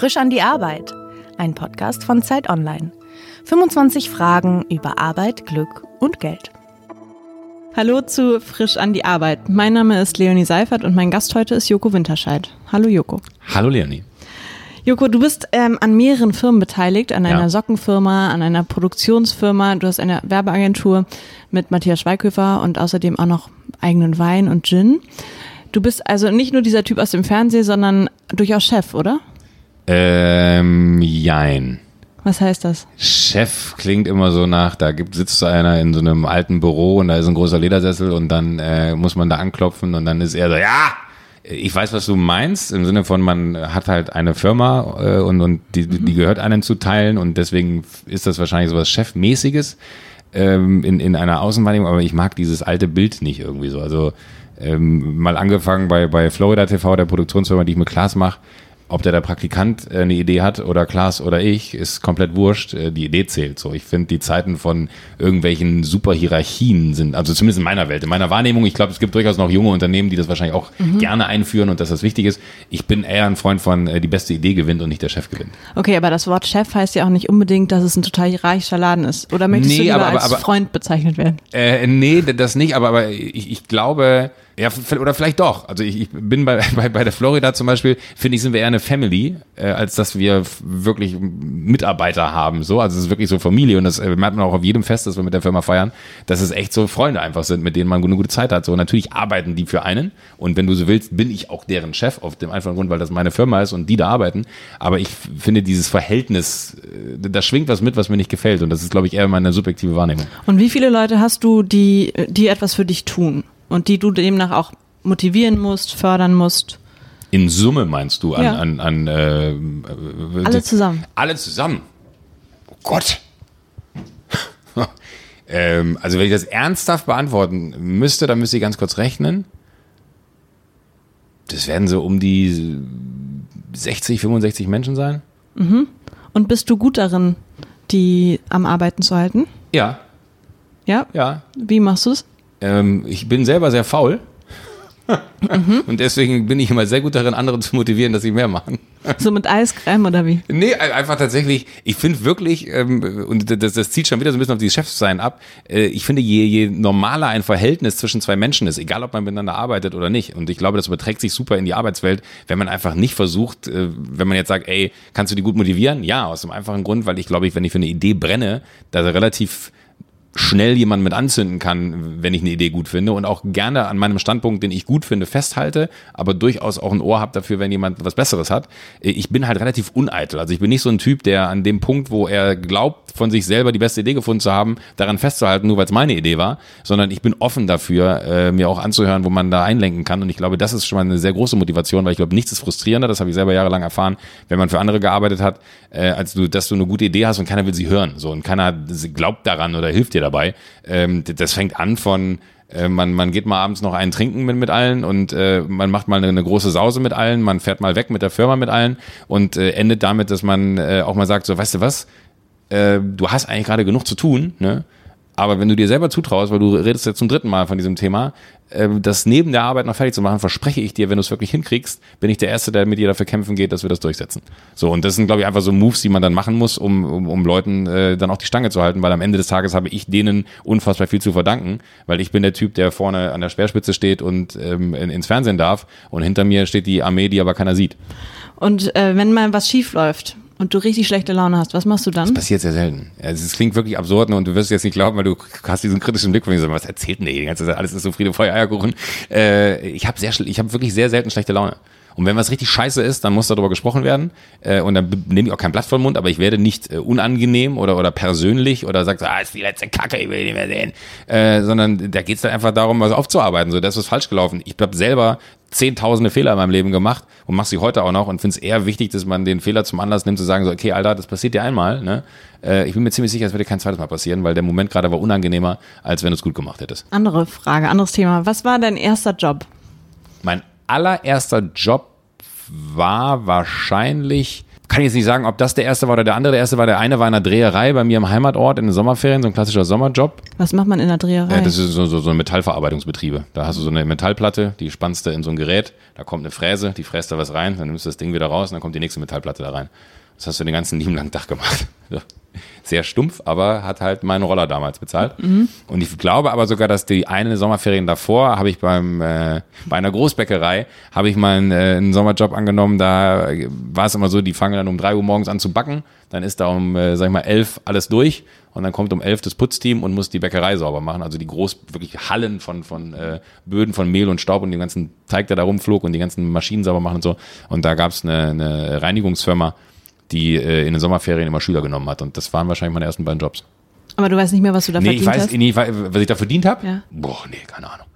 Frisch an die Arbeit. Ein Podcast von Zeit Online. 25 Fragen über Arbeit, Glück und Geld. Hallo zu Frisch an die Arbeit. Mein Name ist Leonie Seifert und mein Gast heute ist Joko Winterscheid. Hallo Joko. Hallo Leonie. Joko, du bist ähm, an mehreren Firmen beteiligt, an einer ja. Sockenfirma, an einer Produktionsfirma, du hast eine Werbeagentur mit Matthias Schweighöfer und außerdem auch noch eigenen Wein und Gin. Du bist also nicht nur dieser Typ aus dem Fernsehen, sondern durchaus Chef, oder? Ähm, jein. Was heißt das? Chef klingt immer so nach, da gibt, sitzt einer in so einem alten Büro und da ist ein großer Ledersessel und dann äh, muss man da anklopfen und dann ist er so, ja, ich weiß, was du meinst, im Sinne von, man hat halt eine Firma äh, und, und die, die gehört einem zu teilen und deswegen ist das wahrscheinlich so was Chefmäßiges ähm, in, in einer Außenwahrnehmung, aber ich mag dieses alte Bild nicht irgendwie so. Also ähm, mal angefangen bei, bei Florida TV, der Produktionsfirma, die ich mit Klaas mache, ob der der Praktikant äh, eine Idee hat oder Klaas oder ich, ist komplett wurscht. Äh, die Idee zählt so. Ich finde, die Zeiten von irgendwelchen Superhierarchien sind, also zumindest in meiner Welt, in meiner Wahrnehmung, ich glaube, es gibt durchaus noch junge Unternehmen, die das wahrscheinlich auch mhm. gerne einführen und dass das wichtig ist. Ich bin eher ein Freund von, äh, die beste Idee gewinnt und nicht der Chef gewinnt. Okay, aber das Wort Chef heißt ja auch nicht unbedingt, dass es ein total hierarchischer Laden ist. Oder möchtest nee, du lieber aber, aber, als Freund bezeichnet werden? Äh, nee, das nicht, aber, aber ich, ich glaube, ja, oder vielleicht doch. Also ich, ich bin bei, bei, bei der Florida zum Beispiel, finde ich, sind wir eher eine Family, äh, als dass wir wirklich Mitarbeiter haben. So, also es ist wirklich so Familie und das äh, merkt man auch auf jedem Fest, das wir mit der Firma feiern, dass es echt so Freunde einfach sind, mit denen man eine gute Zeit hat. So, natürlich arbeiten die für einen und wenn du so willst, bin ich auch deren Chef auf dem einfachen Grund, weil das meine Firma ist und die da arbeiten. Aber ich finde dieses Verhältnis, äh, da schwingt was mit, was mir nicht gefällt und das ist, glaube ich, eher meine subjektive Wahrnehmung. Und wie viele Leute hast du, die, die etwas für dich tun? Und die du demnach auch motivieren musst, fördern musst. In Summe meinst du an, ja. an, an äh, alle zusammen. Alle zusammen. Oh Gott. ähm, also wenn ich das ernsthaft beantworten müsste, dann müsste ich ganz kurz rechnen. Das werden so um die 60, 65 Menschen sein. Mhm. Und bist du gut darin, die am Arbeiten zu halten? Ja. Ja? Ja. Wie machst du es? Ähm, ich bin selber sehr faul. Mhm. Und deswegen bin ich immer sehr gut darin, andere zu motivieren, dass sie mehr machen. So mit Eiscreme oder wie? Nee, einfach tatsächlich, ich finde wirklich, ähm, und das, das zieht schon wieder so ein bisschen auf dieses Chefsein ab, äh, ich finde, je, je normaler ein Verhältnis zwischen zwei Menschen ist, egal ob man miteinander arbeitet oder nicht, und ich glaube, das überträgt sich super in die Arbeitswelt, wenn man einfach nicht versucht, äh, wenn man jetzt sagt, ey, kannst du die gut motivieren? Ja, aus dem einfachen Grund, weil ich glaube, wenn ich für eine Idee brenne, da relativ schnell jemanden mit anzünden kann, wenn ich eine Idee gut finde und auch gerne an meinem Standpunkt, den ich gut finde, festhalte, aber durchaus auch ein Ohr habe dafür, wenn jemand was Besseres hat. Ich bin halt relativ uneitel. Also ich bin nicht so ein Typ, der an dem Punkt, wo er glaubt, von sich selber die beste Idee gefunden zu haben, daran festzuhalten, nur weil es meine Idee war, sondern ich bin offen dafür, äh, mir auch anzuhören, wo man da einlenken kann. Und ich glaube, das ist schon mal eine sehr große Motivation, weil ich glaube, nichts ist frustrierender, das habe ich selber jahrelang erfahren, wenn man für andere gearbeitet hat, äh, als du, dass du eine gute Idee hast und keiner will sie hören. So und keiner glaubt daran oder hilft dir dir dabei. Ähm, das fängt an von äh, man, man geht mal abends noch einen trinken mit, mit allen und äh, man macht mal eine, eine, große Sause mit allen, man fährt mal weg mit der Firma mit allen und äh, endet damit, dass man äh, auch mal sagt, so, weißt du was, äh, du hast eigentlich gerade genug zu tun, ne? Aber wenn du dir selber zutraust, weil du redest jetzt zum dritten Mal von diesem Thema, äh, das neben der Arbeit noch fertig zu machen, verspreche ich dir, wenn du es wirklich hinkriegst, bin ich der Erste, der mit dir dafür kämpfen geht, dass wir das durchsetzen. So, und das sind, glaube ich, einfach so Moves, die man dann machen muss, um, um, um Leuten äh, dann auch die Stange zu halten, weil am Ende des Tages habe ich denen unfassbar viel zu verdanken, weil ich bin der Typ, der vorne an der Speerspitze steht und ähm, in, ins Fernsehen darf und hinter mir steht die Armee, die aber keiner sieht. Und äh, wenn mal was schief läuft, und du richtig schlechte Laune hast, was machst du dann? Das passiert sehr selten. Also es klingt wirklich absurd und du wirst jetzt nicht glauben, weil du hast diesen kritischen Blick von mir, was erzählt denn der die ganze Zeit? Alles ist so Friede, Feuer, Eierkuchen. Äh, ich habe sehr, ich habe wirklich sehr selten schlechte Laune. Und wenn was richtig scheiße ist, dann muss darüber gesprochen werden. Äh, und dann nehme ich auch kein Blatt vom Mund, aber ich werde nicht äh, unangenehm oder, oder persönlich oder sagt, ah, ist die letzte Kacke, ich will nicht mehr sehen. Äh, sondern da geht es dann einfach darum, was aufzuarbeiten. So, das ist falsch gelaufen. Ich habe selber zehntausende Fehler in meinem Leben gemacht und mache sie heute auch noch und finde es eher wichtig, dass man den Fehler zum Anlass nimmt, zu sagen, so, okay, Alter, das passiert dir einmal. Ne? Äh, ich bin mir ziemlich sicher, es wird dir kein zweites Mal passieren, weil der Moment gerade war unangenehmer, als wenn du es gut gemacht hättest. Andere Frage, anderes Thema. Was war dein erster Job? Mein allererster Job war wahrscheinlich kann ich jetzt nicht sagen, ob das der erste war oder der andere. Der erste war der eine war in einer Dreherei bei mir im Heimatort in den Sommerferien, so ein klassischer Sommerjob. Was macht man in der Dreherei? Äh, das ist so, so, so Metallverarbeitungsbetriebe. Da hast du so eine Metallplatte, die spannst du in so ein Gerät, da kommt eine Fräse, die fräst da was rein, dann nimmst du das Ding wieder raus und dann kommt die nächste Metallplatte da rein. Das hast du den ganzen lieben langen Tag gemacht. Sehr stumpf, aber hat halt meinen Roller damals bezahlt. Mhm. Und ich glaube aber sogar, dass die eine Sommerferien davor habe ich beim äh, bei einer Großbäckerei habe ich mal einen, äh, einen Sommerjob angenommen. Da war es immer so, die fangen dann um drei Uhr morgens an zu backen. Dann ist da um äh, sag ich mal elf alles durch und dann kommt um elf das Putzteam und muss die Bäckerei sauber machen. Also die groß wirklich Hallen von von äh, Böden von Mehl und Staub und den ganzen Teig, der da rumflog und die ganzen Maschinen sauber machen und so. Und da gab es eine, eine Reinigungsfirma die äh, in den Sommerferien immer Schüler genommen hat. Und das waren wahrscheinlich meine ersten beiden Jobs. Aber du weißt nicht mehr, was du da nee, verdient ich weiß, hast? Nee, was ich da verdient habe? Ja. Boah, nee, keine Ahnung.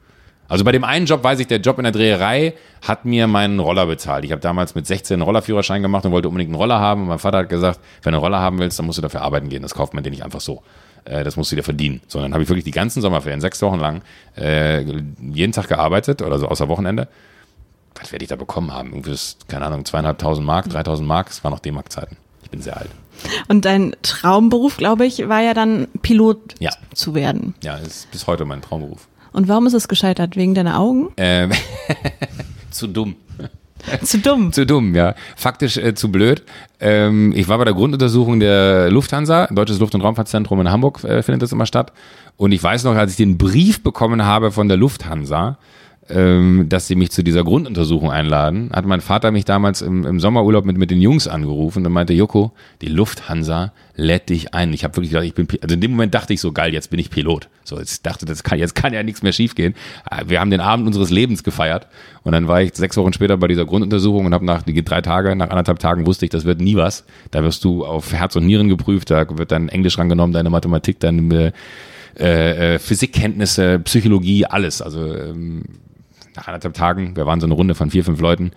Also bei dem einen Job weiß ich, der Job in der Dreherei hat mir meinen Roller bezahlt. Ich habe damals mit 16 einen Rollerführerschein gemacht und wollte unbedingt einen Roller haben. Und mein Vater hat gesagt, wenn du einen Roller haben willst, dann musst du dafür arbeiten gehen. Das kauft man dir nicht einfach so. Äh, das musst du dir verdienen. Sondern habe ich wirklich die ganzen Sommerferien, sechs Wochen lang, äh, jeden Tag gearbeitet oder so außer Wochenende was werde ich da bekommen haben? Irgendwie, keine Ahnung, zweieinhalbtausend Mark, dreitausend Mark, das war noch D-Mark-Zeiten bin sehr alt. Und dein Traumberuf, glaube ich, war ja dann Pilot ja. zu werden. Ja, das ist bis heute mein Traumberuf. Und warum ist es gescheitert? Wegen deiner Augen? Ähm, zu dumm. Zu dumm. zu dumm, ja. Faktisch äh, zu blöd. Ähm, ich war bei der Grunduntersuchung der Lufthansa, Deutsches Luft- und Raumfahrtzentrum in Hamburg äh, findet das immer statt. Und ich weiß noch, als ich den Brief bekommen habe von der Lufthansa, ähm, dass sie mich zu dieser Grunduntersuchung einladen, hat mein Vater mich damals im, im Sommerurlaub mit, mit den Jungs angerufen und meinte, Joko, die Lufthansa lädt dich ein. Ich habe wirklich gedacht, ich bin, also in dem Moment dachte ich so, geil, jetzt bin ich Pilot. So, jetzt dachte, das kann, jetzt kann ja nichts mehr schiefgehen. Äh, wir haben den Abend unseres Lebens gefeiert und dann war ich sechs Wochen später bei dieser Grunduntersuchung und habe nach die drei Tage, nach anderthalb Tagen wusste ich, das wird nie was. Da wirst du auf Herz und Nieren geprüft, da wird dein Englisch rangenommen, deine Mathematik, deine äh, äh, Physikkenntnisse, Psychologie, alles. Also ähm, nach anderthalb Tagen, wir waren so eine Runde von vier, fünf Leuten,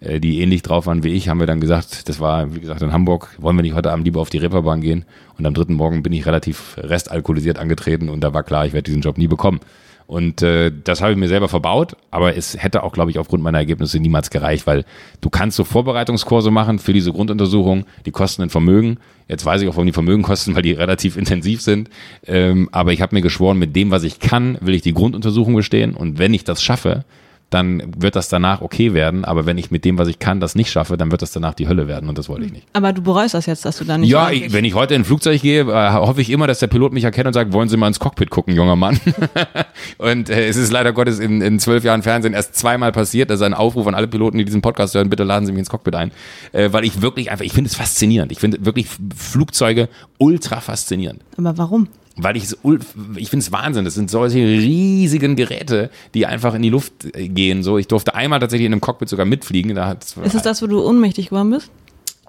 äh, die ähnlich drauf waren wie ich, haben wir dann gesagt, das war, wie gesagt, in Hamburg, wollen wir nicht heute Abend lieber auf die Reeperbahn gehen? Und am dritten Morgen bin ich relativ restalkoholisiert angetreten und da war klar, ich werde diesen Job nie bekommen. Und äh, das habe ich mir selber verbaut, aber es hätte auch, glaube ich, aufgrund meiner Ergebnisse niemals gereicht, weil du kannst so Vorbereitungskurse machen für diese Grunduntersuchung, die kosten ein Vermögen. Jetzt weiß ich auch, warum die Vermögen kosten, weil die relativ intensiv sind. Ähm, aber ich habe mir geschworen, mit dem, was ich kann, will ich die Grunduntersuchung bestehen. Und wenn ich das schaffe, dann wird das danach okay werden. Aber wenn ich mit dem, was ich kann, das nicht schaffe, dann wird das danach die Hölle werden und das wollte ich nicht. Aber du bereust das jetzt, dass du da nicht. Ja, ich, wenn ich heute in ein Flugzeug gehe, äh, hoffe ich immer, dass der Pilot mich erkennt und sagt, wollen Sie mal ins Cockpit gucken, junger Mann. und äh, es ist leider Gottes in, in zwölf Jahren Fernsehen erst zweimal passiert. Das ist ein Aufruf an alle Piloten, die diesen Podcast hören, bitte laden Sie mich ins Cockpit ein. Äh, weil ich wirklich einfach, ich finde es faszinierend. Ich finde wirklich Flugzeuge ultra faszinierend. Aber warum? Weil ich es, ich finde es Wahnsinn. Das sind solche riesigen Geräte, die einfach in die Luft äh, gehen. So, ich durfte einmal tatsächlich in einem Cockpit sogar mitfliegen. Da ist es das, wo du ohnmächtig geworden bist?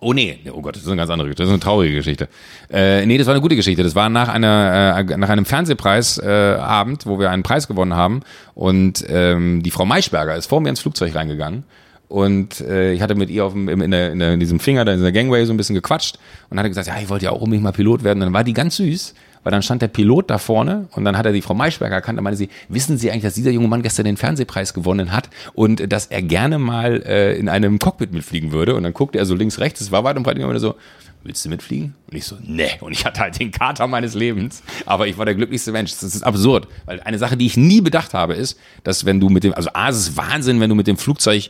Oh nee, oh Gott, das ist eine ganz andere Geschichte. Das ist eine traurige Geschichte. Äh, nee, das war eine gute Geschichte. Das war nach einer äh, nach einem Fernsehpreisabend, äh, wo wir einen Preis gewonnen haben. Und ähm, die Frau Maischberger ist vor mir ins Flugzeug reingegangen. Und äh, ich hatte mit ihr auf dem, in, der, in, der, in diesem Finger, da in der Gangway so ein bisschen gequatscht und hatte gesagt, ja, ich wollte ja auch unbedingt mal Pilot werden. Und dann war die ganz süß weil dann stand der Pilot da vorne und dann hat er die Frau Maischberger erkannt und meinte sie, wissen Sie eigentlich, dass dieser junge Mann gestern den Fernsehpreis gewonnen hat und dass er gerne mal äh, in einem Cockpit mitfliegen würde und dann guckte er so links, rechts, es war weit und breit immer so, willst du mitfliegen? Und ich so, nee. Und ich hatte halt den Kater meines Lebens. Aber ich war der glücklichste Mensch. Das ist absurd. Weil eine Sache, die ich nie bedacht habe, ist, dass wenn du mit dem, also A, es ist Wahnsinn, wenn du mit dem Flugzeug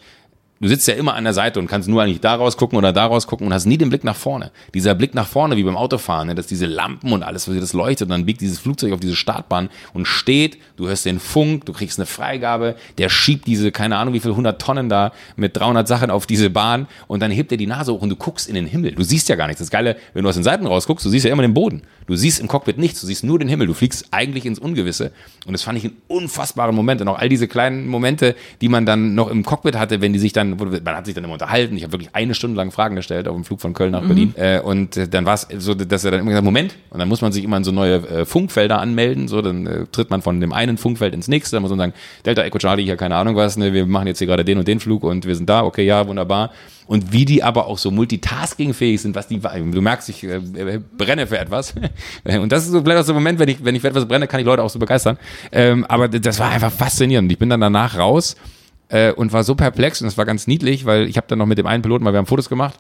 du sitzt ja immer an der Seite und kannst nur eigentlich da raus gucken oder da raus gucken und hast nie den Blick nach vorne. Dieser Blick nach vorne, wie beim Autofahren, ne, dass diese Lampen und alles, was das leuchtet, und dann biegt dieses Flugzeug auf diese Startbahn und steht, du hörst den Funk, du kriegst eine Freigabe, der schiebt diese, keine Ahnung wie viel, 100 Tonnen da mit 300 Sachen auf diese Bahn und dann hebt er die Nase hoch und du guckst in den Himmel. Du siehst ja gar nichts. Das Geile, wenn du aus den Seiten rausguckst, du siehst ja immer den Boden. Du siehst im Cockpit nichts, du siehst nur den Himmel. Du fliegst eigentlich ins Ungewisse. Und das fand ich einen unfassbaren Moment. Und auch all diese kleinen Momente, die man dann noch im Cockpit hatte, wenn die sich dann, man hat sich dann immer unterhalten. Ich habe wirklich eine Stunde lang Fragen gestellt auf dem Flug von Köln nach mhm. Berlin. Äh, und äh, dann war es so, dass er dann immer gesagt, Moment, und dann muss man sich immer in so neue äh, Funkfelder anmelden. So, dann äh, tritt man von dem einen Funkfeld ins nächste. Dann muss man sagen, Delta Echo Charlie, hier keine Ahnung was, ne, wir machen jetzt hier gerade den und den Flug und wir sind da, okay, ja, wunderbar. Und wie die aber auch so multitaskingfähig sind, was die, du merkst, ich äh, brenne für etwas. und das ist so vielleicht auch so ein Moment, wenn ich, wenn ich für etwas brenne, kann ich Leute auch so begeistern. Ähm, aber das war einfach faszinierend. Ich bin dann danach raus äh, und war so perplex und es war ganz niedlich, weil ich habe dann noch mit dem einen Piloten, weil wir haben Fotos gemacht,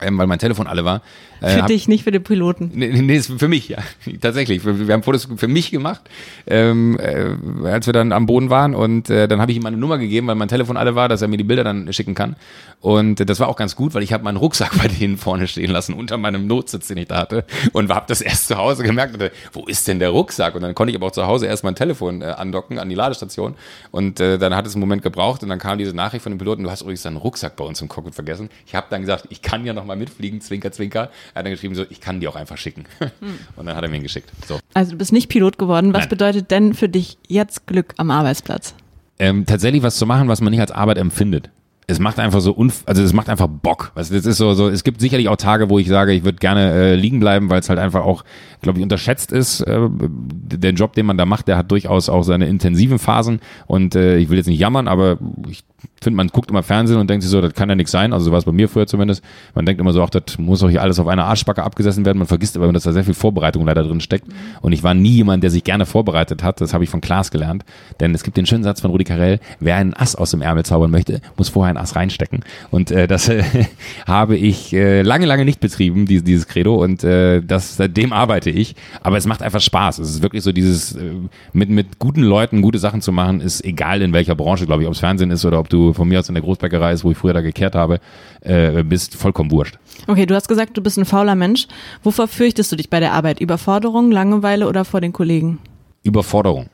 ähm, weil mein Telefon alle war. Äh, für dich, nicht für den Piloten. Nee, nee, für mich, ja. Tatsächlich. Wir haben Fotos für mich gemacht, ähm, äh, als wir dann am Boden waren. Und äh, dann habe ich ihm meine Nummer gegeben, weil mein Telefon alle war, dass er mir die Bilder dann schicken kann. Und das war auch ganz gut, weil ich habe meinen Rucksack bei denen vorne stehen lassen, unter meinem Notsitz, den ich da hatte. Und habe das erst zu Hause gemerkt, und, wo ist denn der Rucksack? Und dann konnte ich aber auch zu Hause erst mein Telefon äh, andocken an die Ladestation. Und äh, dann hat es einen Moment gebraucht und dann kam diese Nachricht von dem Piloten, du hast übrigens deinen Rucksack bei uns im Cockpit vergessen. Ich habe dann gesagt, ich kann ja noch mal mitfliegen, zwinker, zwinker. Er hat dann geschrieben so, ich kann die auch einfach schicken. Hm. Und dann hat er mir ihn geschickt. So. Also du bist nicht Pilot geworden. Was Nein. bedeutet denn für dich jetzt Glück am Arbeitsplatz? Ähm, tatsächlich was zu machen, was man nicht als Arbeit empfindet es macht einfach so unf also es macht einfach Bock. Also das ist so, so es gibt sicherlich auch Tage, wo ich sage, ich würde gerne äh, liegen bleiben, weil es halt einfach auch, glaube ich, unterschätzt ist. Äh, der Job, den man da macht, der hat durchaus auch seine intensiven Phasen und äh, ich will jetzt nicht jammern, aber ich finde, man guckt immer Fernsehen und denkt sich so, das kann ja nichts sein. Also so war es bei mir früher zumindest. Man denkt immer so, ach, das muss doch hier alles auf einer Arschbacke abgesessen werden. Man vergisst aber, dass da sehr viel Vorbereitung leider drin steckt. Und ich war nie jemand, der sich gerne vorbereitet hat. Das habe ich von Klaas gelernt. Denn es gibt den schönen Satz von Rudi Carell, wer einen Ass aus dem Ärmel zaubern möchte, muss vorher einen Ass reinstecken. Und äh, das äh, habe ich äh, lange, lange nicht betrieben, dieses, dieses Credo. Und äh, das, seitdem arbeite ich. Aber es macht einfach Spaß. Es ist wirklich so dieses, äh, mit, mit guten Leuten gute Sachen zu machen, ist egal in welcher Branche, glaube ich, ob es Fernsehen ist oder ob du von mir aus in der Großbäckerei ist, wo ich früher da gekehrt habe, äh, bist vollkommen wurscht. Okay, du hast gesagt, du bist ein fauler Mensch. Wovor fürchtest du dich bei der Arbeit? Überforderung, Langeweile oder vor den Kollegen? Überforderung.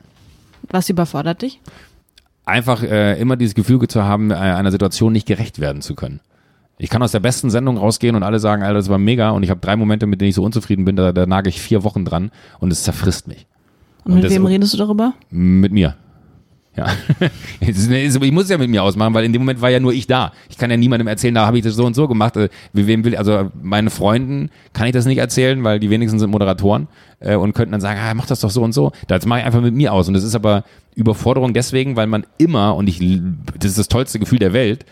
Was überfordert dich? Einfach äh, immer dieses Gefühl zu haben, äh, einer Situation nicht gerecht werden zu können. Ich kann aus der besten Sendung rausgehen und alle sagen, Alter, das war mega und ich habe drei Momente, mit denen ich so unzufrieden bin, da, da nage ich vier Wochen dran und es zerfrisst mich. Und, und mit wem redest du darüber? Mit mir. Ja. ich muss es ja mit mir ausmachen, weil in dem Moment war ja nur ich da. Ich kann ja niemandem erzählen, da habe ich das so und so gemacht. Äh, wem will, also meine Freunden kann ich das nicht erzählen, weil die wenigsten sind Moderatoren äh, und könnten dann sagen, ah, mach das doch so und so. Das mache ich einfach mit mir aus. Und das ist aber Überforderung deswegen, weil man immer, und ich, das ist das tollste Gefühl der Welt,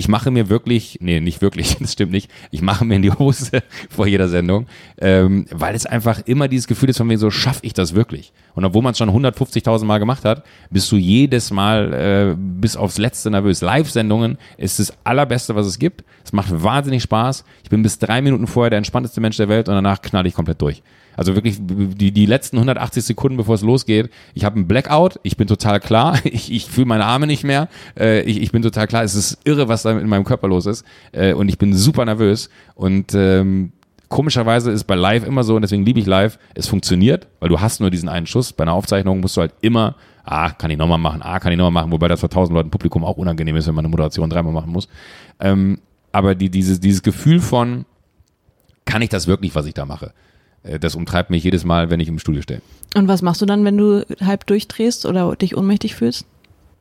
ich mache mir wirklich, nee, nicht wirklich, das stimmt nicht, ich mache mir in die Hose vor jeder Sendung, ähm, weil es einfach immer dieses Gefühl ist von mir so, schaffe ich das wirklich? Und obwohl man es schon 150.000 Mal gemacht hat, bist du jedes Mal äh, bis aufs Letzte nervös. Live-Sendungen ist das Allerbeste, was es gibt. Es macht wahnsinnig Spaß. Ich bin bis drei Minuten vorher der entspannteste Mensch der Welt und danach knall ich komplett durch. Also wirklich die, die letzten 180 Sekunden, bevor es losgeht. Ich habe einen Blackout, ich bin total klar, ich, ich fühle meine Arme nicht mehr, äh, ich, ich bin total klar, es ist irre, was da in meinem Körper los ist äh, und ich bin super nervös und ähm, komischerweise ist bei Live immer so und deswegen liebe ich Live, es funktioniert, weil du hast nur diesen einen Schuss. Bei einer Aufzeichnung musst du halt immer, ah, kann ich nochmal machen, ah, kann ich nochmal machen, wobei das für tausend Leuten Publikum auch unangenehm ist, wenn man eine Moderation dreimal machen muss. Ähm, aber die, dieses, dieses Gefühl von, kann ich das wirklich, was ich da mache? Äh, das umtreibt mich jedes Mal, wenn ich im Studio stehe. Und was machst du dann, wenn du halb durchdrehst oder dich ohnmächtig fühlst?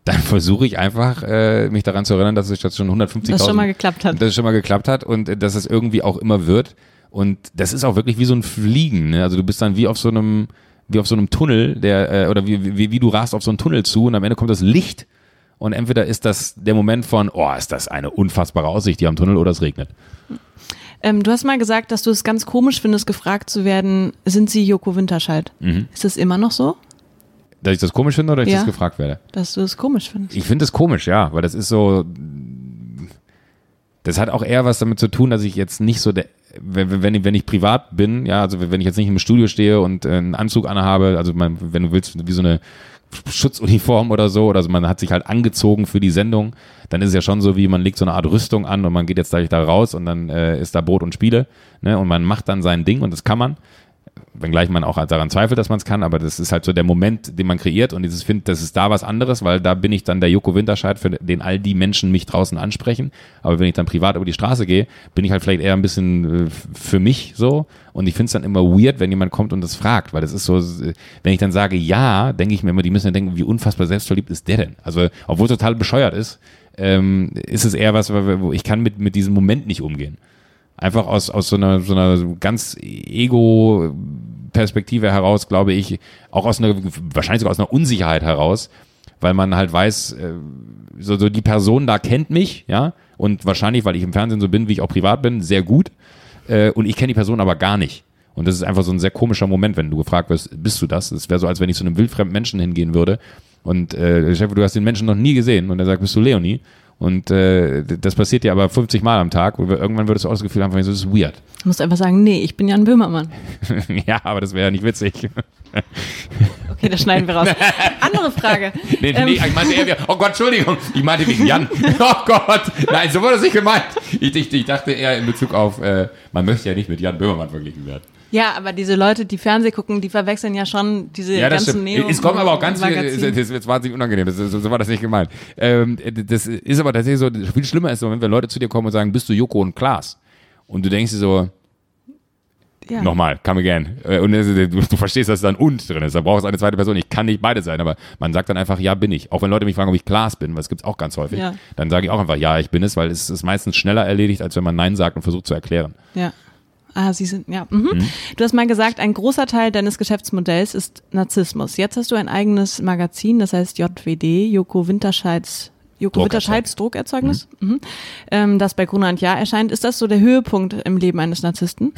Dann versuche ich einfach, äh, mich daran zu erinnern, dass es schon 150.000... Dass es schon mal geklappt hat. Dass es schon mal geklappt hat und äh, dass es irgendwie auch immer wird. Und das ist auch wirklich wie so ein Fliegen. Ne? Also du bist dann wie auf so einem, wie auf so einem Tunnel, der, äh, oder wie, wie, wie du rast auf so einen Tunnel zu und am Ende kommt das Licht und entweder ist das der Moment von, oh, ist das eine unfassbare Aussicht hier am Tunnel oder es regnet. Ähm, du hast mal gesagt, dass du es ganz komisch findest, gefragt zu werden, sind Sie Joko Winterscheid? Mhm. Ist das immer noch so? Dass ich das komisch finde oder dass ja, ich das gefragt werde? Dass du es komisch findest. Ich finde es komisch, ja, weil das ist so. Das hat auch eher was damit zu tun, dass ich jetzt nicht so der. Wenn, wenn, wenn ich privat bin, ja, also wenn ich jetzt nicht im Studio stehe und einen Anzug anhabe, also man, wenn du willst, wie so eine Schutzuniform oder so, oder also man hat sich halt angezogen für die Sendung, dann ist es ja schon so, wie man legt so eine Art Rüstung an und man geht jetzt gleich da raus und dann äh, ist da Brot und Spiele ne, und man macht dann sein Ding und das kann man wenngleich man auch daran zweifelt, dass man es kann, aber das ist halt so der Moment, den man kreiert und dieses finde, das ist da was anderes, weil da bin ich dann der Joko Winterscheid, für den all die Menschen mich draußen ansprechen. Aber wenn ich dann privat über die Straße gehe, bin ich halt vielleicht eher ein bisschen äh, für mich so und ich finde es dann immer weird, wenn jemand kommt und das fragt, weil das ist so, wenn ich dann sage ja, denke ich mir immer, die müssen dann denken, wie unfassbar selbstverliebt ist der denn? Also, obwohl es total bescheuert ist, ähm, ist es eher was, wo ich kann mit, mit diesem Moment nicht umgehen. Einfach aus, aus so einer, so einer ganz Ego-Perspektive heraus, glaube ich, auch aus einer, wahrscheinlich sogar aus einer Unsicherheit heraus, weil man halt weiß, äh, so, so die Person da kennt mich, ja, und wahrscheinlich, weil ich im Fernsehen so bin, wie ich auch privat bin, sehr gut. Äh, und ich kenne die Person aber gar nicht. Und das ist einfach so ein sehr komischer Moment, wenn du gefragt wirst, bist du das? Es wäre so, als wenn ich zu einem wildfremden Menschen hingehen würde und äh, Chef, du hast den Menschen noch nie gesehen und er sagt, bist du Leonie? Und äh, das passiert ja aber 50 Mal am Tag und irgendwann würdest du auch das Gefühl haben, so, das ist weird. Du musst einfach sagen, nee, ich bin Jan Böhmermann. ja, aber das wäre ja nicht witzig. Okay, das schneiden wir raus. Andere Frage. Nee, ähm. nee, ich meinte eher, oh Gott, Entschuldigung, ich meinte wegen Jan. Oh Gott, nein, so wurde das nicht gemeint. Ich, ich, ich dachte eher in Bezug auf, äh, man möchte ja nicht mit Jan Böhmermann verglichen werden. Ja, aber diese Leute, die Fernseh gucken, die verwechseln ja schon diese ja, das ganzen Neo. Es kommen aber auch ganz viele, das jetzt wahnsinnig unangenehm, das, so, so war das nicht gemeint. Ähm, das ist aber tatsächlich so, viel schlimmer ist, wenn Leute zu dir kommen und sagen, bist du Joko und Klaas? Und du denkst dir so, ja. Nochmal, come again. Äh, und du, du verstehst, dass da ein und drin ist. Da brauchst du eine zweite Person. Ich kann nicht beide sein, aber man sagt dann einfach, ja, bin ich. Auch wenn Leute mich fragen, ob ich Klaas bin, was gibt's auch ganz häufig, ja. dann sage ich auch einfach, ja, ich bin es, weil es ist meistens schneller erledigt, als wenn man Nein sagt und versucht zu erklären. Ja. Ah, Sie sind, ja. Mhm. Mhm. Du hast mal gesagt, ein großer Teil deines Geschäftsmodells ist Narzissmus. Jetzt hast du ein eigenes Magazin, das heißt JWD, Joko Winterscheids Joko Winterscheids Druckerzeugnis, mhm. mhm. ähm, das bei Gruner und Jahr erscheint. Ist das so der Höhepunkt im Leben eines Narzissten?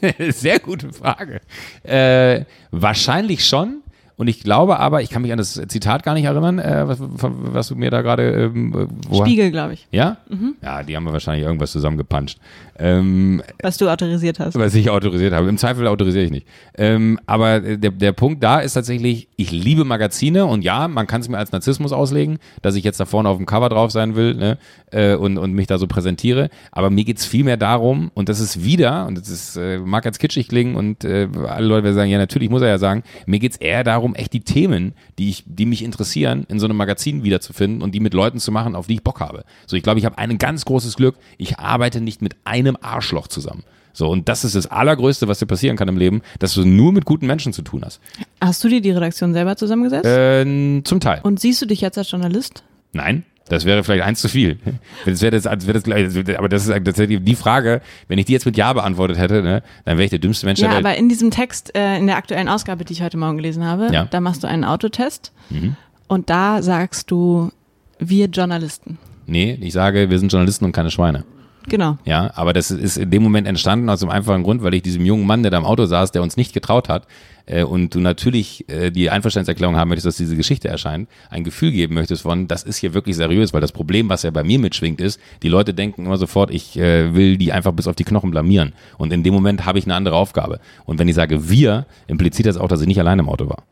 Sehr gute Frage. Äh, wahrscheinlich schon. Und ich glaube aber, ich kann mich an das Zitat gar nicht erinnern, äh, was, was, du mir da gerade. Ähm, Spiegel, glaube ich. Ja? Mhm. Ja, die haben wir wahrscheinlich irgendwas zusammengepanscht. Ähm, was du autorisiert hast. Was ich autorisiert habe. Im Zweifel autorisiere ich nicht. Ähm, aber der, der Punkt da ist tatsächlich, ich liebe Magazine und ja, man kann es mir als Narzissmus auslegen, dass ich jetzt da vorne auf dem Cover drauf sein will ne, äh, und, und mich da so präsentiere. Aber mir geht es vielmehr darum, und das ist wieder, und das ist, äh, mag als kitschig klingen und äh, alle Leute werden sagen, ja, natürlich muss er ja sagen, mir geht es eher darum, echt die Themen, die, ich, die mich interessieren, in so einem Magazin wiederzufinden und die mit Leuten zu machen, auf die ich Bock habe. So, ich glaube, ich habe ein ganz großes Glück, ich arbeite nicht mit einem einem Arschloch zusammen. So, und das ist das Allergrößte, was dir passieren kann im Leben, dass du nur mit guten Menschen zu tun hast. Hast du dir die Redaktion selber zusammengesetzt? Äh, zum Teil. Und siehst du dich jetzt als Journalist? Nein. Das wäre vielleicht eins zu viel. Das wäre das, das, wäre das, aber das ist tatsächlich die Frage, wenn ich die jetzt mit Ja beantwortet hätte, ne, dann wäre ich der dümmste Mensch ja, der Welt. Ja, aber in diesem Text, äh, in der aktuellen Ausgabe, die ich heute Morgen gelesen habe, ja. da machst du einen Autotest mhm. und da sagst du, wir Journalisten. Nee, ich sage, wir sind Journalisten und keine Schweine. Genau. Ja, aber das ist in dem Moment entstanden aus dem einfachen Grund, weil ich diesem jungen Mann, der da im Auto saß, der uns nicht getraut hat, äh, und du natürlich äh, die Einverständniserklärung haben möchtest, dass diese Geschichte erscheint, ein Gefühl geben möchtest von, das ist hier wirklich seriös, weil das Problem, was ja bei mir mitschwingt, ist, die Leute denken immer sofort, ich äh, will die einfach bis auf die Knochen blamieren. Und in dem Moment habe ich eine andere Aufgabe. Und wenn ich sage wir, impliziert das auch, dass ich nicht allein im Auto war.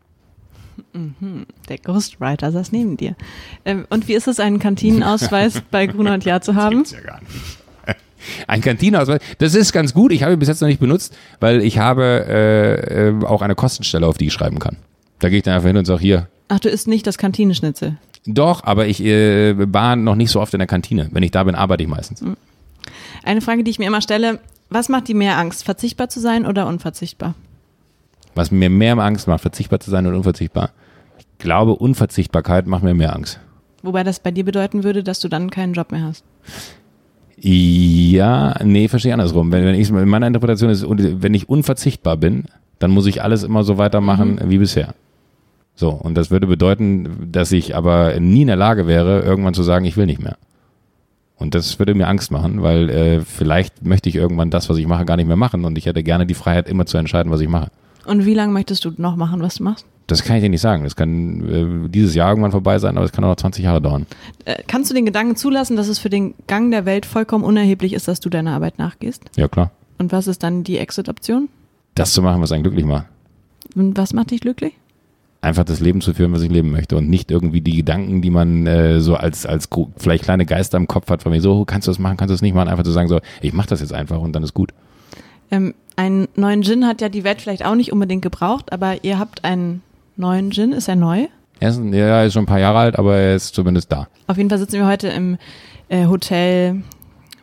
Mhm. Der Ghostwriter saß neben dir. Ähm, und wie ist es, einen Kantinenausweis bei Gruner und Jahr zu haben? Das gibt's ja gar nicht. Ein Kantinenausweis. Das ist ganz gut. Ich habe ihn bis jetzt noch nicht benutzt, weil ich habe äh, äh, auch eine Kostenstelle, auf die ich schreiben kann. Da gehe ich dann einfach hin und sage hier. Ach, du isst nicht das Kantineschnitzel? Doch, aber ich äh, war noch nicht so oft in der Kantine. Wenn ich da bin, arbeite ich meistens. Hm. Eine Frage, die ich mir immer stelle, was macht dir mehr Angst, verzichtbar zu sein oder unverzichtbar? Was mir mehr Angst macht, verzichtbar zu sein oder unverzichtbar? Ich glaube, Unverzichtbarkeit macht mir mehr Angst. Wobei das bei dir bedeuten würde, dass du dann keinen Job mehr hast. Ja, nee, verstehe andersrum. Wenn, wenn ich, in meiner Interpretation ist, wenn ich unverzichtbar bin, dann muss ich alles immer so weitermachen mhm. wie bisher. So, und das würde bedeuten, dass ich aber nie in der Lage wäre, irgendwann zu sagen, ich will nicht mehr. Und das würde mir Angst machen, weil äh, vielleicht möchte ich irgendwann das, was ich mache, gar nicht mehr machen und ich hätte gerne die Freiheit, immer zu entscheiden, was ich mache. Und wie lange möchtest du noch machen, was du machst? Das kann ich dir nicht sagen. Das kann äh, dieses Jahr irgendwann vorbei sein, aber es kann auch noch 20 Jahre dauern. Äh, kannst du den Gedanken zulassen, dass es für den Gang der Welt vollkommen unerheblich ist, dass du deiner Arbeit nachgehst? Ja, klar. Und was ist dann die Exit-Option? Das zu machen, was einen glücklich macht. Und was macht dich glücklich? Einfach das Leben zu führen, was ich leben möchte und nicht irgendwie die Gedanken, die man äh, so als, als vielleicht kleine Geister im Kopf hat, von mir so, kannst du das machen, kannst du das nicht machen, einfach zu sagen so, ich mach das jetzt einfach und dann ist gut. Ähm, einen neuen Gin hat ja die Welt vielleicht auch nicht unbedingt gebraucht, aber ihr habt einen neuen Gin. Ist er neu? Er ist, ja, ist schon ein paar Jahre alt, aber er ist zumindest da. Auf jeden Fall sitzen wir heute im äh, Hotel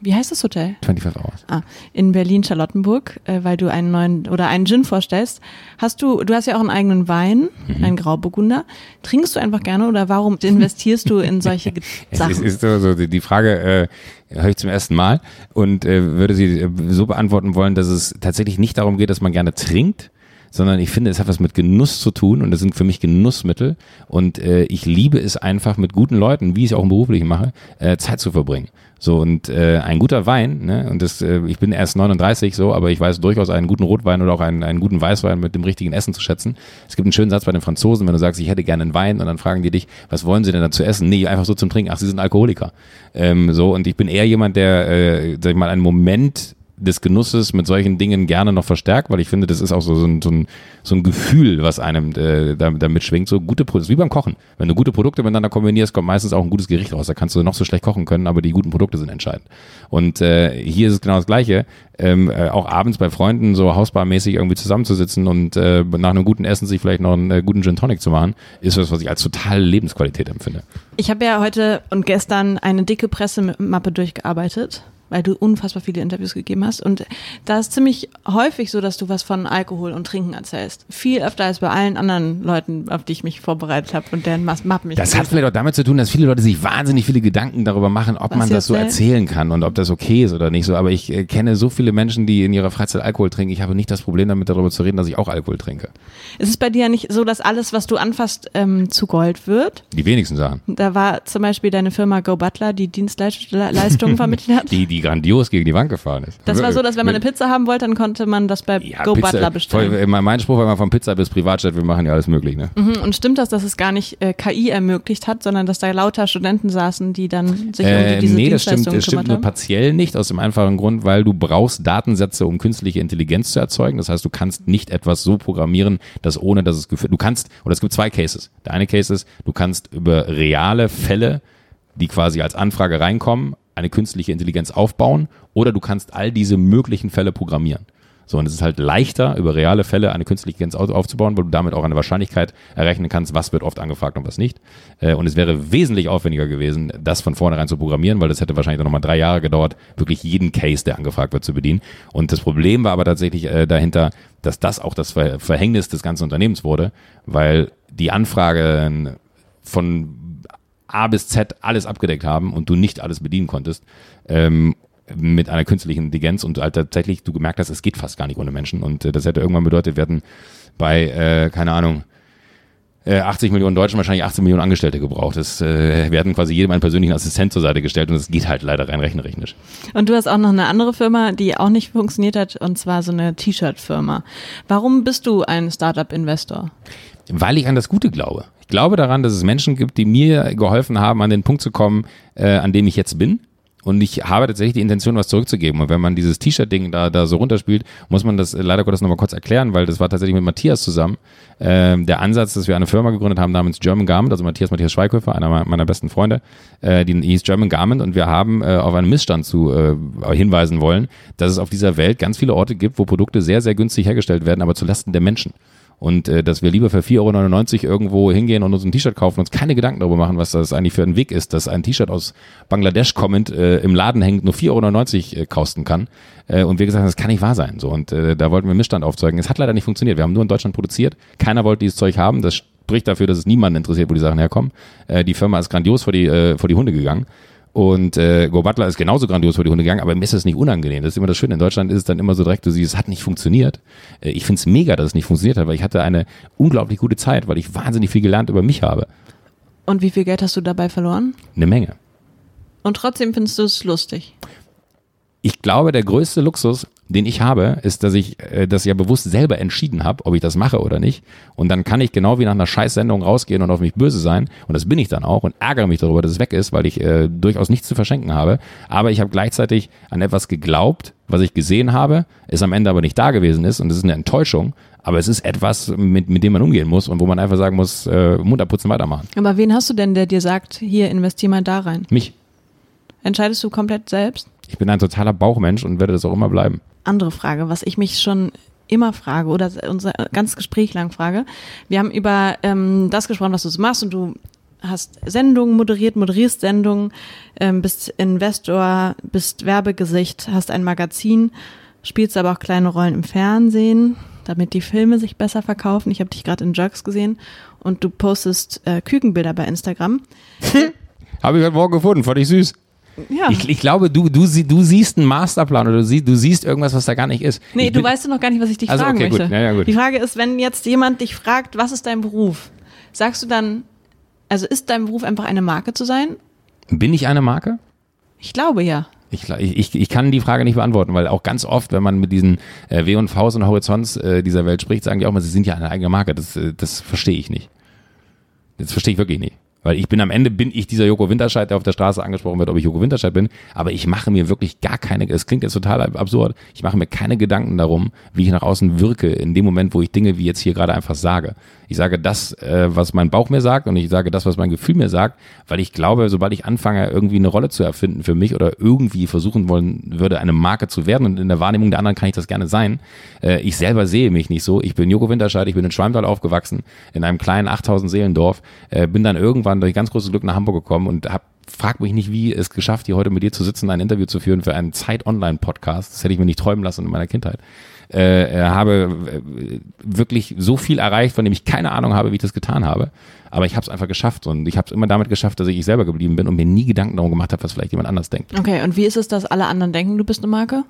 wie heißt das Hotel? 25 Hours. Ah, in Berlin-Charlottenburg, äh, weil du einen neuen oder einen Gin vorstellst. Hast du, du hast ja auch einen eigenen Wein, mhm. einen Grauburgunder. Trinkst du einfach gerne oder warum investierst du in solche Sachen? Es ist so, so die Frage, äh, höre ich zum ersten Mal und äh, würde sie äh, so beantworten wollen, dass es tatsächlich nicht darum geht, dass man gerne trinkt, sondern ich finde, es hat was mit Genuss zu tun und das sind für mich Genussmittel und äh, ich liebe es einfach mit guten Leuten, wie ich es auch im Beruflichen mache, äh, Zeit zu verbringen. So und äh, ein guter Wein, ne, und das, äh, ich bin erst 39 so, aber ich weiß durchaus einen guten Rotwein oder auch einen, einen guten Weißwein mit dem richtigen Essen zu schätzen. Es gibt einen schönen Satz bei den Franzosen, wenn du sagst, ich hätte gerne einen Wein und dann fragen die dich, was wollen sie denn da zu essen? Nee, einfach so zum Trinken. Ach, sie sind Alkoholiker. Ähm, so und ich bin eher jemand, der, äh, sag ich mal, einen Moment des Genusses mit solchen Dingen gerne noch verstärkt, weil ich finde, das ist auch so, so, ein, so, ein, so ein Gefühl, was einem äh, da, da mitschwingt. So gute Produkte, wie beim Kochen. Wenn du gute Produkte miteinander kombinierst, kommt meistens auch ein gutes Gericht raus. Da kannst du noch so schlecht kochen können, aber die guten Produkte sind entscheidend. Und äh, hier ist es genau das Gleiche. Ähm, äh, auch abends bei Freunden so hausbarmäßig irgendwie zusammenzusitzen und äh, nach einem guten Essen sich vielleicht noch einen äh, guten Gin Tonic zu machen, ist was, was ich als totale Lebensqualität empfinde. Ich habe ja heute und gestern eine dicke Pressemappe durchgearbeitet weil du unfassbar viele Interviews gegeben hast. Und da ist ziemlich häufig so, dass du was von Alkohol und Trinken erzählst. Viel öfter als bei allen anderen Leuten, auf die ich mich vorbereitet habe und deren Mappen mich Das hat vielleicht auch damit zu tun, dass viele Leute sich wahnsinnig viele Gedanken darüber machen, ob was man das so erzählen kann und ob das okay ist oder nicht so. Aber ich äh, kenne so viele Menschen, die in ihrer Freizeit Alkohol trinken. Ich habe nicht das Problem damit, darüber zu reden, dass ich auch Alkohol trinke. Ist es bei dir ja nicht so, dass alles, was du anfasst, ähm, zu Gold wird? Die wenigsten Sachen. Da war zum Beispiel deine Firma Go Butler, die Dienstleistungen vermittelt hat. die, die grandios gegen die Wand gefahren ist. Das war so, dass wenn man eine Pizza haben wollte, dann konnte man das bei ja, Go Pizza, Butler bestellen. Voll, mein Spruch war immer von Pizza bis Privatjet, wir machen ja alles möglich. Ne? Mhm, und stimmt das, dass es gar nicht äh, KI ermöglicht hat, sondern dass da lauter Studenten saßen, die dann sich äh, um diese nee, das stimmt, das stimmt nur partiell nicht, aus dem einfachen Grund, weil du brauchst Datensätze, um künstliche Intelligenz zu erzeugen. Das heißt, du kannst nicht etwas so programmieren, dass ohne dass es geführt, du kannst, oder es gibt zwei Cases. Der eine Case ist, du kannst über reale Fälle die quasi als Anfrage reinkommen, eine künstliche Intelligenz aufbauen oder du kannst all diese möglichen Fälle programmieren. So, und es ist halt leichter, über reale Fälle eine künstliche Intelligenz aufzubauen, weil du damit auch eine Wahrscheinlichkeit errechnen kannst, was wird oft angefragt und was nicht. Äh, und es wäre wesentlich aufwendiger gewesen, das von vornherein zu programmieren, weil das hätte wahrscheinlich noch mal drei Jahre gedauert, wirklich jeden Case, der angefragt wird, zu bedienen. Und das Problem war aber tatsächlich äh, dahinter, dass das auch das Verhängnis des ganzen Unternehmens wurde, weil die Anfragen von A bis Z alles abgedeckt haben und du nicht alles bedienen konntest. Ähm, mit einer künstlichen Intelligenz und halt tatsächlich du gemerkt hast, es geht fast gar nicht ohne Menschen. Und äh, das hätte irgendwann bedeutet, wir hätten bei, äh, keine Ahnung, äh, 80 Millionen Deutschen wahrscheinlich 18 Millionen Angestellte gebraucht. Das, äh, wir hatten quasi jedem einen persönlichen Assistent zur Seite gestellt und das geht halt leider rein rechnerisch. Und du hast auch noch eine andere Firma, die auch nicht funktioniert hat, und zwar so eine T-Shirt-Firma. Warum bist du ein Startup-Investor? Weil ich an das Gute glaube. Ich glaube daran, dass es Menschen gibt, die mir geholfen haben, an den Punkt zu kommen, äh, an dem ich jetzt bin. Und ich habe tatsächlich die Intention, was zurückzugeben. Und wenn man dieses T-Shirt-Ding da, da so runterspielt, muss man das leider Gottes nochmal kurz erklären, weil das war tatsächlich mit Matthias zusammen. Ähm, der Ansatz, dass wir eine Firma gegründet haben namens German Garment, also Matthias Matthias Schweighöfer, einer meiner besten Freunde, äh, die hieß German Garment und wir haben äh, auf einen Missstand zu äh, hinweisen wollen, dass es auf dieser Welt ganz viele Orte gibt, wo Produkte sehr, sehr günstig hergestellt werden, aber zu Lasten der Menschen und äh, dass wir lieber für 4,99 Euro irgendwo hingehen und uns ein T-Shirt kaufen und uns keine Gedanken darüber machen, was das eigentlich für ein Weg ist, dass ein T-Shirt aus Bangladesch kommend äh, im Laden hängt, nur 4,99 Euro äh, kosten kann. Äh, und wir gesagt haben, das kann nicht wahr sein. So Und äh, da wollten wir Missstand aufzeugen. Es hat leider nicht funktioniert. Wir haben nur in Deutschland produziert. Keiner wollte dieses Zeug haben. Das spricht dafür, dass es niemanden interessiert, wo die Sachen herkommen. Äh, die Firma ist grandios vor die, äh, vor die Hunde gegangen. Und äh, Go Butler ist genauso grandios vor die Hunde gegangen, aber mir ist das nicht unangenehm. Das ist immer das Schöne. In Deutschland ist es dann immer so direkt, du siehst, es hat nicht funktioniert. Äh, ich finde es mega, dass es nicht funktioniert hat, weil ich hatte eine unglaublich gute Zeit, weil ich wahnsinnig viel gelernt über mich habe. Und wie viel Geld hast du dabei verloren? Eine Menge. Und trotzdem findest du es lustig? Ich glaube, der größte Luxus, den ich habe, ist, dass ich äh, das ja bewusst selber entschieden habe, ob ich das mache oder nicht. Und dann kann ich genau wie nach einer Scheißsendung rausgehen und auf mich böse sein. Und das bin ich dann auch und ärgere mich darüber, dass es weg ist, weil ich äh, durchaus nichts zu verschenken habe. Aber ich habe gleichzeitig an etwas geglaubt, was ich gesehen habe, es am Ende aber nicht da gewesen ist. Und das ist eine Enttäuschung. Aber es ist etwas, mit, mit dem man umgehen muss und wo man einfach sagen muss, äh, Mund abputzen, weitermachen. Aber wen hast du denn, der dir sagt, hier investier mal da rein? Mich. Entscheidest du komplett selbst? Ich bin ein totaler Bauchmensch und werde das auch immer bleiben. Andere Frage, was ich mich schon immer frage oder unser ganzes Gespräch lang frage. Wir haben über ähm, das gesprochen, was du so machst und du hast Sendungen moderiert, moderierst Sendungen, ähm, bist Investor, bist Werbegesicht, hast ein Magazin, spielst aber auch kleine Rollen im Fernsehen, damit die Filme sich besser verkaufen. Ich habe dich gerade in Jugs gesehen und du postest äh, Kükenbilder bei Instagram. habe ich heute Morgen gefunden, fand ich süß. Ja. Ich, ich, glaube, du, du, du siehst einen Masterplan oder du siehst, du siehst irgendwas, was da gar nicht ist. Nee, ich du weißt noch gar nicht, was ich dich also, fragen okay, möchte. Gut. Ja, ja, gut. Die Frage ist, wenn jetzt jemand dich fragt, was ist dein Beruf? Sagst du dann, also ist dein Beruf einfach eine Marke zu sein? Bin ich eine Marke? Ich glaube ja. Ich, ich, ich kann die Frage nicht beantworten, weil auch ganz oft, wenn man mit diesen äh, W und Vs und Horizonts äh, dieser Welt spricht, sagen die auch mal, sie sind ja eine eigene Marke. Das, äh, das verstehe ich nicht. Das verstehe ich wirklich nicht. Weil ich bin am Ende bin ich dieser Joko Winterscheid, der auf der Straße angesprochen wird, ob ich Joko Winterscheid bin. Aber ich mache mir wirklich gar keine, es klingt jetzt total absurd, ich mache mir keine Gedanken darum, wie ich nach außen wirke, in dem Moment, wo ich Dinge wie jetzt hier gerade einfach sage. Ich sage das, äh, was mein Bauch mir sagt und ich sage das, was mein Gefühl mir sagt, weil ich glaube, sobald ich anfange, irgendwie eine Rolle zu erfinden für mich oder irgendwie versuchen wollen würde, eine Marke zu werden und in der Wahrnehmung der anderen kann ich das gerne sein. Äh, ich selber sehe mich nicht so. Ich bin Joko Winterscheid, ich bin in Schwalmtal aufgewachsen, in einem kleinen 8000 Seelendorf, äh, bin dann irgendwann durch ganz großes Glück nach Hamburg gekommen und habe frag mich nicht, wie es geschafft, hier heute mit dir zu sitzen, ein Interview zu führen für einen Zeit-Online-Podcast. Das hätte ich mir nicht träumen lassen in meiner Kindheit äh, äh, habe äh, wirklich so viel erreicht, von dem ich keine Ahnung habe, wie ich das getan habe. Aber ich habe es einfach geschafft und ich habe es immer damit geschafft, dass ich ich selber geblieben bin und mir nie Gedanken darum gemacht habe, was vielleicht jemand anders denkt. Okay, und wie ist es, dass alle anderen denken, du bist eine Marke?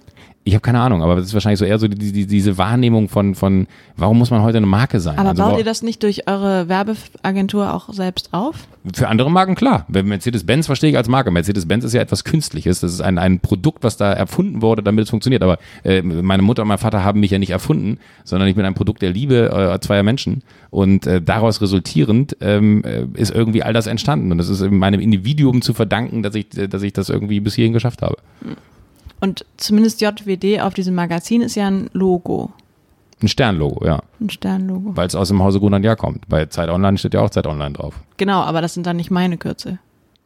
Ich habe keine Ahnung, aber das ist wahrscheinlich so eher so die, die, diese Wahrnehmung von, von, warum muss man heute eine Marke sein? Aber also, baut ihr das nicht durch eure Werbeagentur auch selbst auf? Für andere Marken klar. Mercedes-Benz verstehe ich als Marke. Mercedes-Benz ist ja etwas Künstliches. Das ist ein, ein Produkt, was da erfunden wurde, damit es funktioniert. Aber äh, meine Mutter und mein Vater haben mich ja nicht erfunden, sondern ich bin ein Produkt der Liebe äh, zweier Menschen. Und äh, daraus resultierend ähm, äh, ist irgendwie all das entstanden. Und es ist meinem Individuum zu verdanken, dass ich, dass ich das irgendwie bis hierhin geschafft habe. Und zumindest JWD auf diesem Magazin ist ja ein Logo. Ein Sternlogo, ja. Ein Sternlogo. Weil es aus dem Hause Gunnar kommt. Bei Zeit Online steht ja auch Zeit Online drauf. Genau, aber das sind dann nicht meine Kürzel.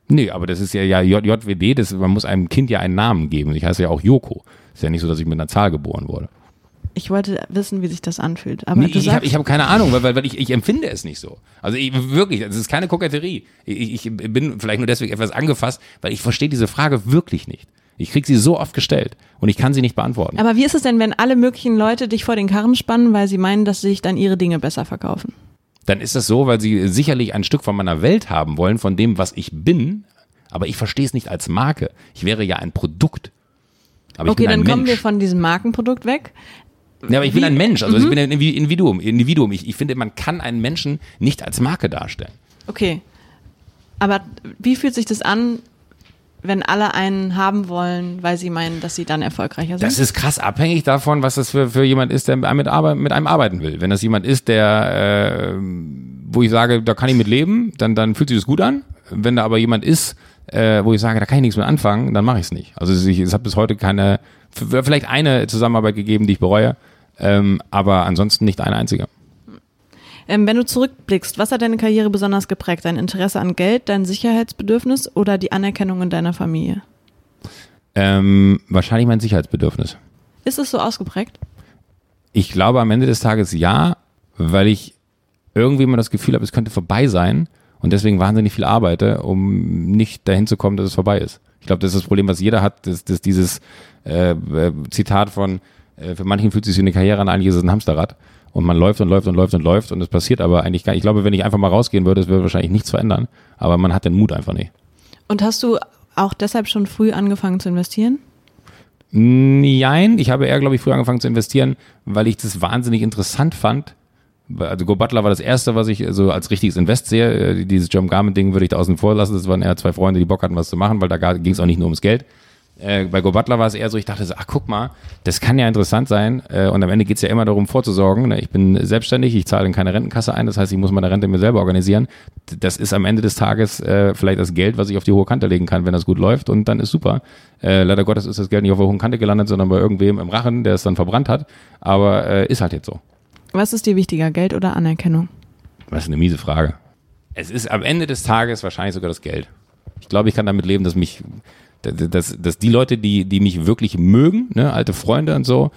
Nee, aber das ist ja, ja JWD, das, man muss einem Kind ja einen Namen geben. Ich heiße ja auch Joko. Ist ja nicht so, dass ich mit einer Zahl geboren wurde. Ich wollte wissen, wie sich das anfühlt. Aber nee, ich habe hab keine Ahnung, weil, weil ich, ich empfinde es nicht so. Also ich, wirklich, es ist keine Koketterie. Ich, ich bin vielleicht nur deswegen etwas angefasst, weil ich verstehe diese Frage wirklich nicht. Ich kriege sie so oft gestellt und ich kann sie nicht beantworten. Aber wie ist es denn, wenn alle möglichen Leute dich vor den Karren spannen, weil sie meinen, dass sie sich dann ihre Dinge besser verkaufen? Dann ist das so, weil sie sicherlich ein Stück von meiner Welt haben wollen, von dem, was ich bin, aber ich verstehe es nicht als Marke. Ich wäre ja ein Produkt. Okay, dann Mensch. kommen wir von diesem Markenprodukt weg. Ja, aber ich bin ein Mensch, also mhm. ich bin ein Individuum. Individuum. Ich, ich finde, man kann einen Menschen nicht als Marke darstellen. Okay. Aber wie fühlt sich das an, wenn alle einen haben wollen, weil sie meinen, dass sie dann erfolgreicher sind? Das ist krass abhängig davon, was das für, für jemand ist, der mit, mit einem arbeiten will. Wenn das jemand ist, der, äh, wo ich sage, da kann ich mit leben, dann, dann fühlt sich das gut an. Wenn da aber jemand ist, äh, wo ich sage, da kann ich nichts mit anfangen, dann mache ich es nicht. Also ich, es hat bis heute keine, vielleicht eine Zusammenarbeit gegeben, die ich bereue, ähm, aber ansonsten nicht eine einzige. Ähm, wenn du zurückblickst, was hat deine Karriere besonders geprägt? Dein Interesse an Geld, dein Sicherheitsbedürfnis oder die Anerkennung in deiner Familie? Ähm, wahrscheinlich mein Sicherheitsbedürfnis. Ist es so ausgeprägt? Ich glaube am Ende des Tages ja, weil ich irgendwie immer das Gefühl habe, es könnte vorbei sein und deswegen wahnsinnig viel arbeite, um nicht dahin zu kommen, dass es vorbei ist. Ich glaube, das ist das Problem, was jeder hat, dass, dass dieses äh, äh, Zitat von, äh, für manchen fühlt sich wie eine Karriere an, eigentlich ist es ein Hamsterrad und man läuft und läuft und läuft und läuft und es passiert aber eigentlich gar nicht. Ich glaube, wenn ich einfach mal rausgehen würde, es würde wahrscheinlich nichts verändern, aber man hat den Mut einfach nicht. Und hast du auch deshalb schon früh angefangen zu investieren? Nein, ich habe eher, glaube ich, früh angefangen zu investieren, weil ich das wahnsinnig interessant fand. Also Go Butler war das erste, was ich so als richtiges Invest sehe. Äh, dieses John Garment-Ding würde ich da außen vor lassen. Das waren eher zwei Freunde, die Bock hatten, was zu machen, weil da ging es auch nicht nur ums Geld. Äh, bei Go Butler war es eher so, ich dachte so, ach guck mal, das kann ja interessant sein. Äh, und am Ende geht es ja immer darum, vorzusorgen. Ne? Ich bin selbstständig, ich zahle in keine Rentenkasse ein, das heißt, ich muss meine Rente mir selber organisieren. Das ist am Ende des Tages äh, vielleicht das Geld, was ich auf die hohe Kante legen kann, wenn das gut läuft und dann ist super. Äh, leider Gottes ist das Geld nicht auf der hohen Kante gelandet, sondern bei irgendwem im Rachen, der es dann verbrannt hat. Aber äh, ist halt jetzt so. Was ist dir wichtiger, Geld oder Anerkennung? Das ist eine miese Frage. Es ist am Ende des Tages wahrscheinlich sogar das Geld. Ich glaube, ich kann damit leben, dass mich dass, dass die Leute, die, die mich wirklich mögen, ne, alte Freunde und so,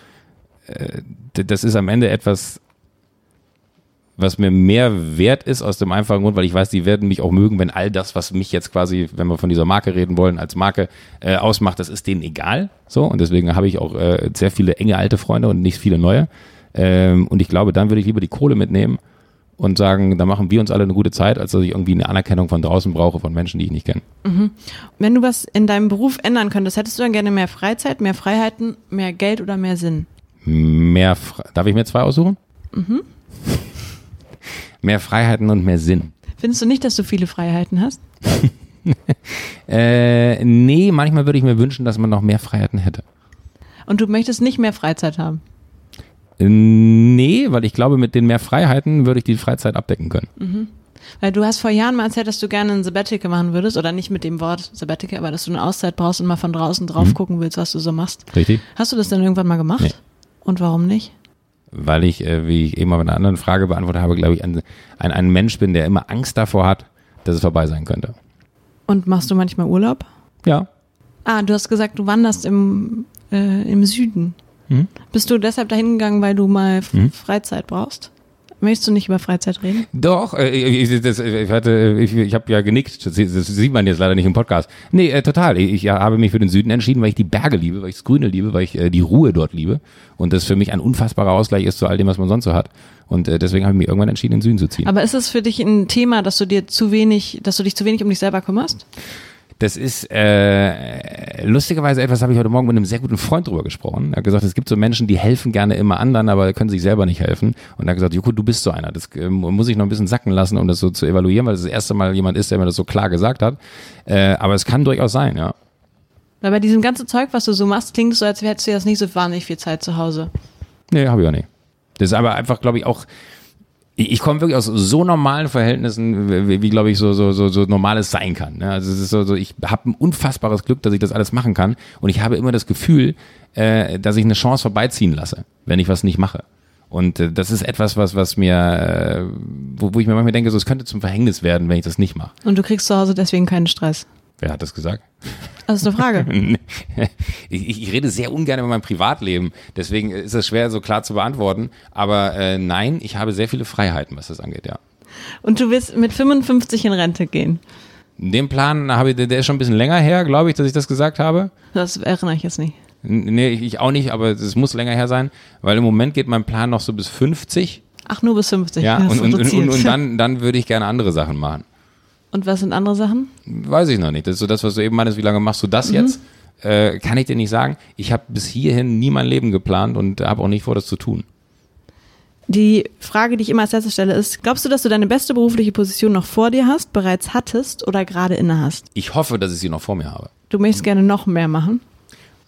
äh, das ist am Ende etwas, was mir mehr wert ist aus dem einfachen Grund, weil ich weiß, die werden mich auch mögen, wenn all das, was mich jetzt quasi, wenn wir von dieser Marke reden wollen, als Marke äh, ausmacht, das ist denen egal. So und deswegen habe ich auch äh, sehr viele enge alte Freunde und nicht viele neue. Ähm, und ich glaube, dann würde ich lieber die Kohle mitnehmen und sagen, da machen wir uns alle eine gute Zeit, als dass ich irgendwie eine Anerkennung von draußen brauche von Menschen, die ich nicht kenne. Mhm. Wenn du was in deinem Beruf ändern könntest, hättest du dann gerne mehr Freizeit, mehr Freiheiten, mehr Geld oder mehr Sinn? Mehr, darf ich mir zwei aussuchen? Mhm. mehr Freiheiten und mehr Sinn. Findest du nicht, dass du viele Freiheiten hast? äh, nee, manchmal würde ich mir wünschen, dass man noch mehr Freiheiten hätte. Und du möchtest nicht mehr Freizeit haben? Nee, weil ich glaube, mit den mehr Freiheiten würde ich die Freizeit abdecken können. Mhm. Weil du hast vor Jahren mal erzählt, dass du gerne ein Sabbatical machen würdest, oder nicht mit dem Wort Sabbatical, aber dass du eine Auszeit brauchst und mal von draußen drauf mhm. gucken willst, was du so machst. Richtig. Hast du das denn irgendwann mal gemacht? Nee. Und warum nicht? Weil ich, äh, wie ich eben mal bei einer anderen Frage beantwortet habe, glaube ich, ein, ein, ein Mensch bin, der immer Angst davor hat, dass es vorbei sein könnte. Und machst du manchmal Urlaub? Ja. Ah, du hast gesagt, du wanderst im, äh, im Süden. Mhm. Bist du deshalb dahin gegangen, weil du mal mhm. Freizeit brauchst? Möchtest du nicht über Freizeit reden? Doch, äh, ich, das, ich, hatte, ich, ich habe ja genickt. Das, das, sieht man jetzt leider nicht im Podcast. Nee, äh, total. Ich, ich habe mich für den Süden entschieden, weil ich die Berge liebe, weil ich das Grüne liebe, weil ich äh, die Ruhe dort liebe. Und das für mich ein unfassbarer Ausgleich ist zu all dem, was man sonst so hat. Und äh, deswegen habe ich mich irgendwann entschieden, in den Süden zu ziehen. Aber ist es für dich ein Thema, dass du dir zu wenig, dass du dich zu wenig um dich selber kümmerst? Das ist äh, lustigerweise etwas, habe ich heute Morgen mit einem sehr guten Freund drüber gesprochen. Er hat gesagt, es gibt so Menschen, die helfen gerne immer anderen, aber können sich selber nicht helfen. Und er hat gesagt, Joko, du bist so einer. Das äh, muss ich noch ein bisschen sacken lassen, um das so zu evaluieren, weil das das erste Mal jemand ist, der mir das so klar gesagt hat. Äh, aber es kann durchaus sein, ja. Weil bei diesem ganzen Zeug, was du so machst, klingt es so, als hättest du jetzt nicht so wahnsinnig viel Zeit zu Hause. Nee, habe ich auch nicht. Das ist aber einfach, glaube ich, auch ich, komme wirklich aus so normalen Verhältnissen, wie, wie glaube ich, so, so, so, so normales sein kann. Ne? Also es ist so, so ich habe ein unfassbares Glück, dass ich das alles machen kann. Und ich habe immer das Gefühl, äh, dass ich eine Chance vorbeiziehen lasse, wenn ich was nicht mache. Und äh, das ist etwas, was, was mir, äh, wo, wo ich mir manchmal denke, so, es könnte zum Verhängnis werden, wenn ich das nicht mache. Und du kriegst zu Hause deswegen keinen Stress. Wer hat das gesagt? Das ist eine Frage. ich, ich, rede sehr ungern über mein Privatleben, deswegen ist es schwer so klar zu beantworten. Aber äh, nein, ich habe sehr viele Freiheiten, was das angeht, ja. Und du willst mit 55 in Rente gehen? Den Plan habe ich, der ist schon ein bisschen länger her, glaube ich, dass ich das gesagt habe. Das erinnere ich jetzt nicht. Nee, ich auch nicht, aber es muss länger her sein, weil im Moment geht mein Plan noch so bis 50. Ach, nur bis 50. Ja, und, und, und, und, dann, dann würde ich gerne andere Sachen machen. Und was sind andere Sachen? Weiß ich noch nicht. Das ist so das, was du eben meinst, wie lange machst du das mhm. jetzt? Äh, kann ich dir nicht sagen. Ich habe bis hierhin nie mein Leben geplant und habe auch nicht vor, das zu tun. Die Frage, die ich immer als letzte stelle, ist, glaubst du, dass du deine beste berufliche Position noch vor dir hast, bereits hattest oder gerade inne hast? Ich hoffe, dass ich sie noch vor mir habe. Du möchtest gerne noch mehr machen?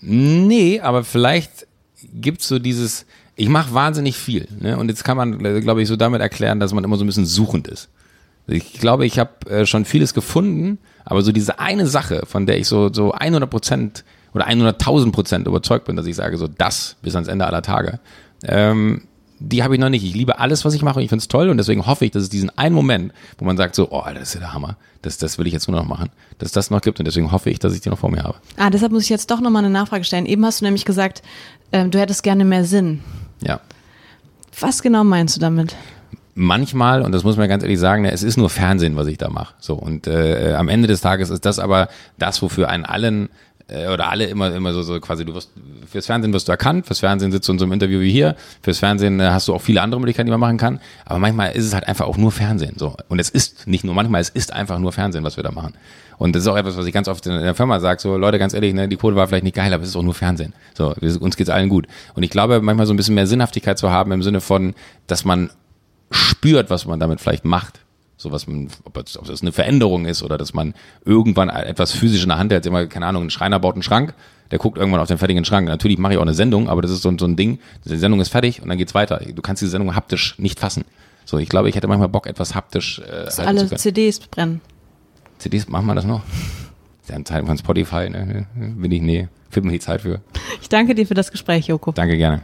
Nee, aber vielleicht gibt es so dieses, ich mache wahnsinnig viel. Ne? Und jetzt kann man, glaube ich, so damit erklären, dass man immer so ein bisschen suchend ist. Ich glaube, ich habe äh, schon vieles gefunden, aber so diese eine Sache, von der ich so, so 100 Prozent oder 100.000 Prozent überzeugt bin, dass ich sage, so das bis ans Ende aller Tage, ähm, die habe ich noch nicht. Ich liebe alles, was ich mache und ich finde es toll und deswegen hoffe ich, dass es diesen einen Moment, wo man sagt so, oh, das ist ja der Hammer, das, das will ich jetzt nur noch machen, dass das noch gibt und deswegen hoffe ich, dass ich die noch vor mir habe. Ah, deshalb muss ich jetzt doch nochmal eine Nachfrage stellen. Eben hast du nämlich gesagt, ähm, du hättest gerne mehr Sinn. Ja. Was genau meinst du damit? Manchmal, und das muss man ganz ehrlich sagen, es ist nur Fernsehen, was ich da mache. So, und äh, am Ende des Tages ist das aber das, wofür einen allen äh, oder alle immer immer so, so quasi, du wirst fürs Fernsehen wirst du erkannt, fürs Fernsehen sitzt du in so einem Interview wie hier, fürs Fernsehen äh, hast du auch viele andere Möglichkeiten, die man machen kann, aber manchmal ist es halt einfach auch nur Fernsehen. So. Und es ist nicht nur manchmal, es ist einfach nur Fernsehen, was wir da machen. Und das ist auch etwas, was ich ganz oft in der Firma sage, so Leute, ganz ehrlich, ne, die Quote war vielleicht nicht geil, aber es ist auch nur Fernsehen. So, uns geht's allen gut. Und ich glaube, manchmal so ein bisschen mehr Sinnhaftigkeit zu haben im Sinne von, dass man spürt, was man damit vielleicht macht. So was man, ob das, ob das eine Veränderung ist oder dass man irgendwann etwas physisch in der Hand hat. Immer, keine Ahnung, ein Schreiner baut einen Schrank, der guckt irgendwann auf den fertigen Schrank. Natürlich mache ich auch eine Sendung, aber das ist so, so ein Ding. Die Sendung ist fertig und dann geht's weiter. Du kannst die Sendung haptisch nicht fassen. So, ich glaube, ich hätte manchmal Bock, etwas haptisch äh, dass alle CDs brennen. CDs, machen wir das noch? Das ist Zeit von Spotify, ne? Bin ich, nee, fehlt mir die Zeit für. Ich danke dir für das Gespräch, Joko. Danke gerne.